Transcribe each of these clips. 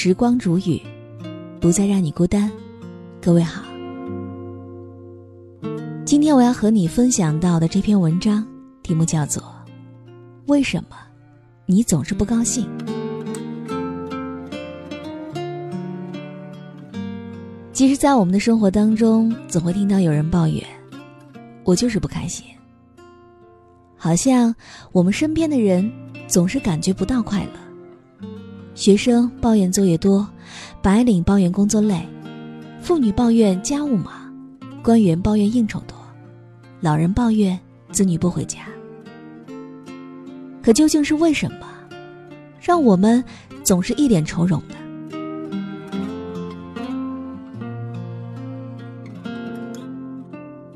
时光煮雨，不再让你孤单。各位好，今天我要和你分享到的这篇文章题目叫做《为什么你总是不高兴》。其实，在我们的生活当中，总会听到有人抱怨：“我就是不开心。”好像我们身边的人总是感觉不到快乐。学生抱怨作业多，白领抱怨工作累，妇女抱怨家务忙，官员抱怨应酬多，老人抱怨子女不回家。可究竟是为什么，让我们总是一脸愁容的？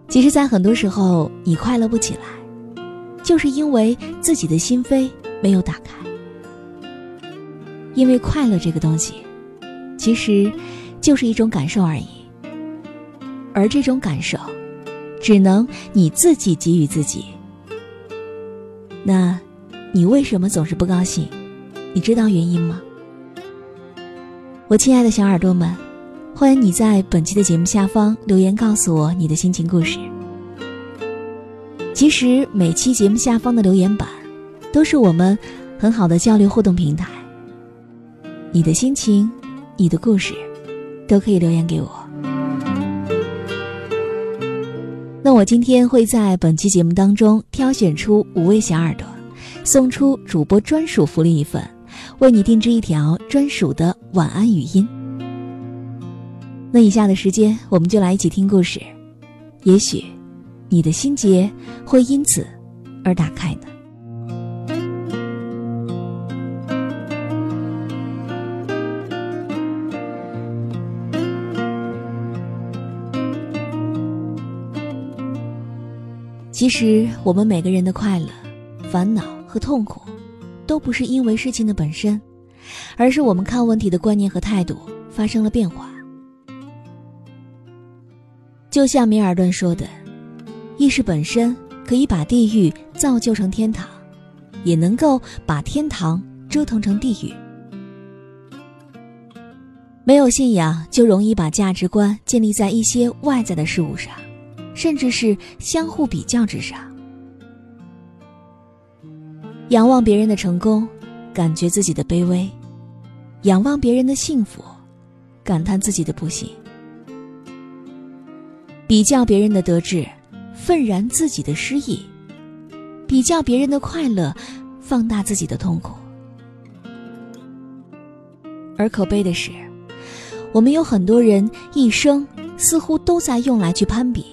其实，在很多时候，你快乐不起来，就是因为自己的心扉没有打开。因为快乐这个东西，其实就是一种感受而已，而这种感受，只能你自己给予自己。那，你为什么总是不高兴？你知道原因吗？我亲爱的小耳朵们，欢迎你在本期的节目下方留言告诉我你的心情故事。其实每期节目下方的留言板，都是我们很好的交流互动平台。你的心情，你的故事，都可以留言给我。那我今天会在本期节目当中挑选出五位小耳朵，送出主播专属福利一份，为你定制一条专属的晚安语音。那以下的时间，我们就来一起听故事，也许你的心结会因此而打开呢。其实，我们每个人的快乐、烦恼和痛苦，都不是因为事情的本身，而是我们看问题的观念和态度发生了变化。就像米尔顿说的：“意识本身可以把地狱造就成天堂，也能够把天堂折腾成地狱。”没有信仰，就容易把价值观建立在一些外在的事物上。甚至是相互比较之上，仰望别人的成功，感觉自己的卑微；仰望别人的幸福，感叹自己的不幸；比较别人的得志，愤然自己的失意；比较别人的快乐，放大自己的痛苦。而可悲的是，我们有很多人一生似乎都在用来去攀比。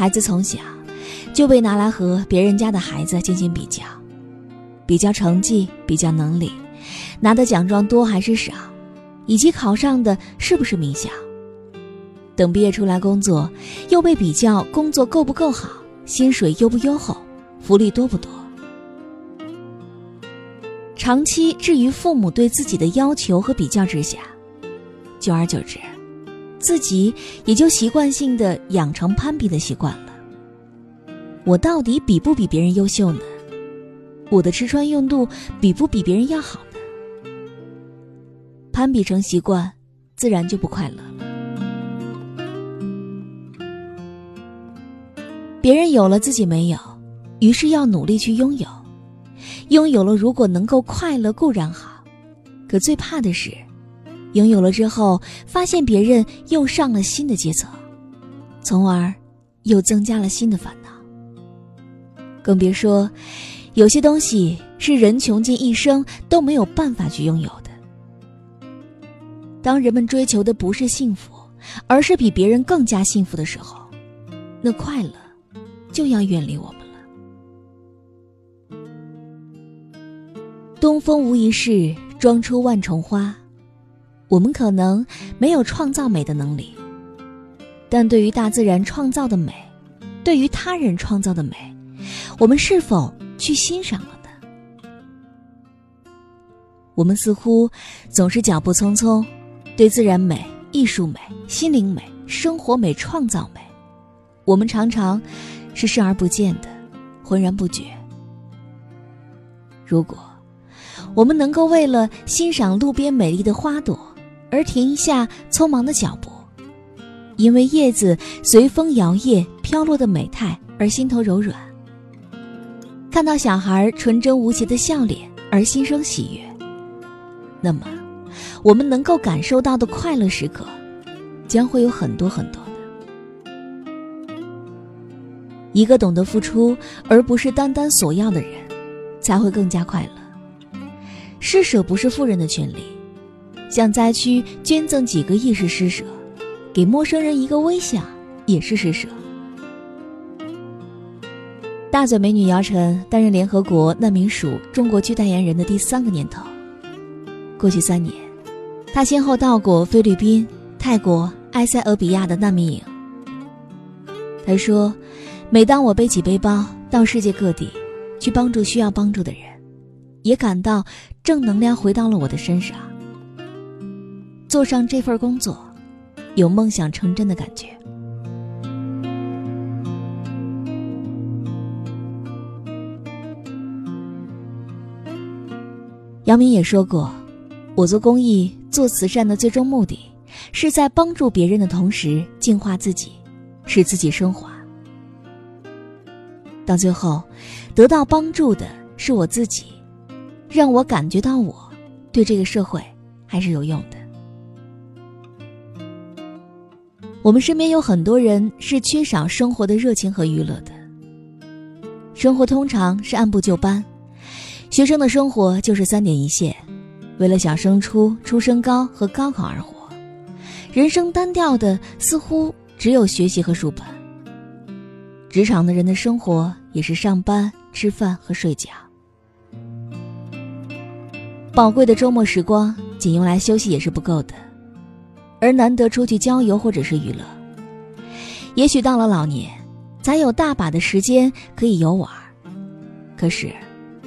孩子从小就被拿来和别人家的孩子进行比较，比较成绩，比较能力，拿的奖状多还是少，以及考上的是不是名校。等毕业出来工作，又被比较工作够不够好，薪水优不优厚，福利多不多。长期置于父母对自己的要求和比较之下，久而久之。自己也就习惯性的养成攀比的习惯了。我到底比不比别人优秀呢？我的吃穿用度比不比别人要好呢？攀比成习惯，自然就不快乐了。别人有了自己没有，于是要努力去拥有。拥有了，如果能够快乐固然好，可最怕的是。拥有了之后，发现别人又上了新的阶层，从而又增加了新的烦恼。更别说，有些东西是人穷尽一生都没有办法去拥有的。当人们追求的不是幸福，而是比别人更加幸福的时候，那快乐就要远离我们了。东风无一事，装出万重花。我们可能没有创造美的能力，但对于大自然创造的美，对于他人创造的美，我们是否去欣赏了呢？我们似乎总是脚步匆匆，对自然美、艺术美、心灵美、生活美、创造美，我们常常是视而不见的，浑然不觉。如果我们能够为了欣赏路边美丽的花朵而停一下匆忙的脚步，因为叶子随风摇曳飘落的美态而心头柔软。看到小孩纯真无邪的笑脸而心生喜悦，那么，我们能够感受到的快乐时刻，将会有很多很多的。一个懂得付出而不是单单索要的人，才会更加快乐。施舍不是富人的权利，向灾区捐赠几个亿是施舍，给陌生人一个微笑也是施舍。大嘴美女姚晨担任联合国难民署中国区代言人的第三个年头。过去三年，她先后到过菲律宾、泰国、埃塞俄比亚的难民营。她说：“每当我背起背包到世界各地，去帮助需要帮助的人，也感到正能量回到了我的身上。做上这份工作，有梦想成真的感觉。”姚明也说过：“我做公益、做慈善的最终目的，是在帮助别人的同时净化自己，使自己升华。到最后，得到帮助的是我自己，让我感觉到我对这个社会还是有用的。我们身边有很多人是缺少生活的热情和娱乐的，生活通常是按部就班。”学生的生活就是三点一线，为了小升初、初升高和高考而活，人生单调的似乎只有学习和书本。职场的人的生活也是上班、吃饭和睡觉，宝贵的周末时光仅用来休息也是不够的，而难得出去郊游或者是娱乐。也许到了老年，才有大把的时间可以游玩，可是。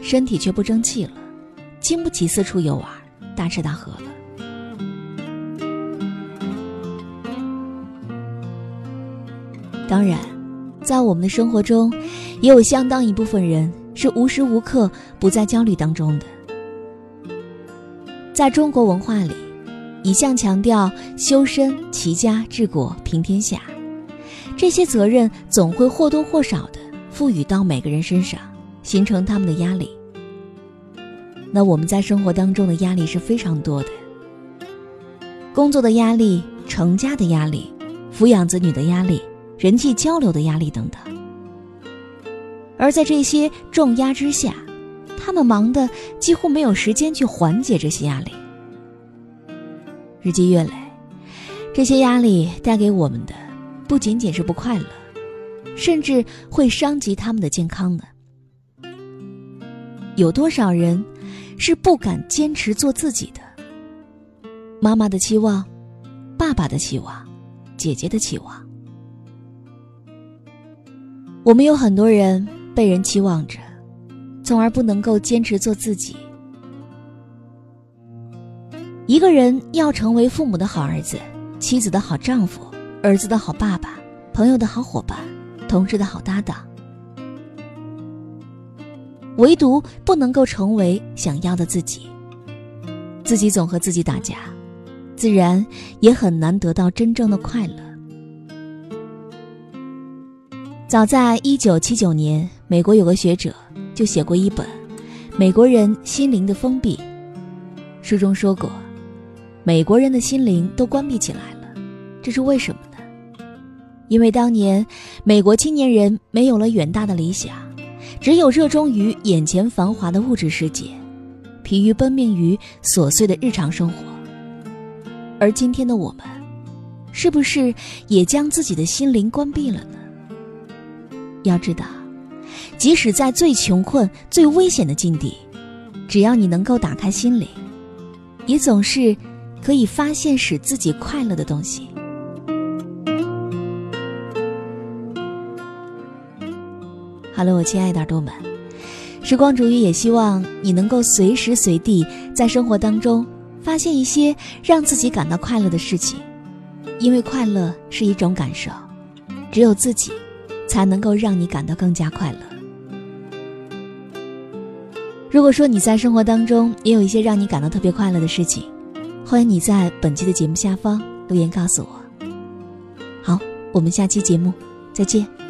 身体却不争气了，经不起四处游玩、大吃大喝了。当然，在我们的生活中，也有相当一部分人是无时无刻不在焦虑当中的。在中国文化里，一向强调修身、齐家、治国、平天下，这些责任总会或多或少的赋予到每个人身上。形成他们的压力。那我们在生活当中的压力是非常多的，工作的压力、成家的压力、抚养子女的压力、人际交流的压力等等。而在这些重压之下，他们忙的几乎没有时间去缓解这些压力。日积月累，这些压力带给我们的不仅仅是不快乐，甚至会伤及他们的健康呢。有多少人是不敢坚持做自己的？妈妈的期望，爸爸的期望，姐姐的期望。我们有很多人被人期望着，从而不能够坚持做自己。一个人要成为父母的好儿子，妻子的好丈夫，儿子的好爸爸，朋友的好伙伴，同事的好搭档。唯独不能够成为想要的自己，自己总和自己打架，自然也很难得到真正的快乐。早在一九七九年，美国有个学者就写过一本《美国人心灵的封闭》，书中说过，美国人的心灵都关闭起来了，这是为什么呢？因为当年美国青年人没有了远大的理想。只有热衷于眼前繁华的物质世界，疲于奔命于琐碎的日常生活。而今天的我们，是不是也将自己的心灵关闭了呢？要知道，即使在最穷困、最危险的境地，只要你能够打开心灵，也总是可以发现使自己快乐的东西。好了，我亲爱的耳朵们，时光煮雨也希望你能够随时随地在生活当中发现一些让自己感到快乐的事情，因为快乐是一种感受，只有自己才能够让你感到更加快乐。如果说你在生活当中也有一些让你感到特别快乐的事情，欢迎你在本期的节目下方留言告诉我。好，我们下期节目再见。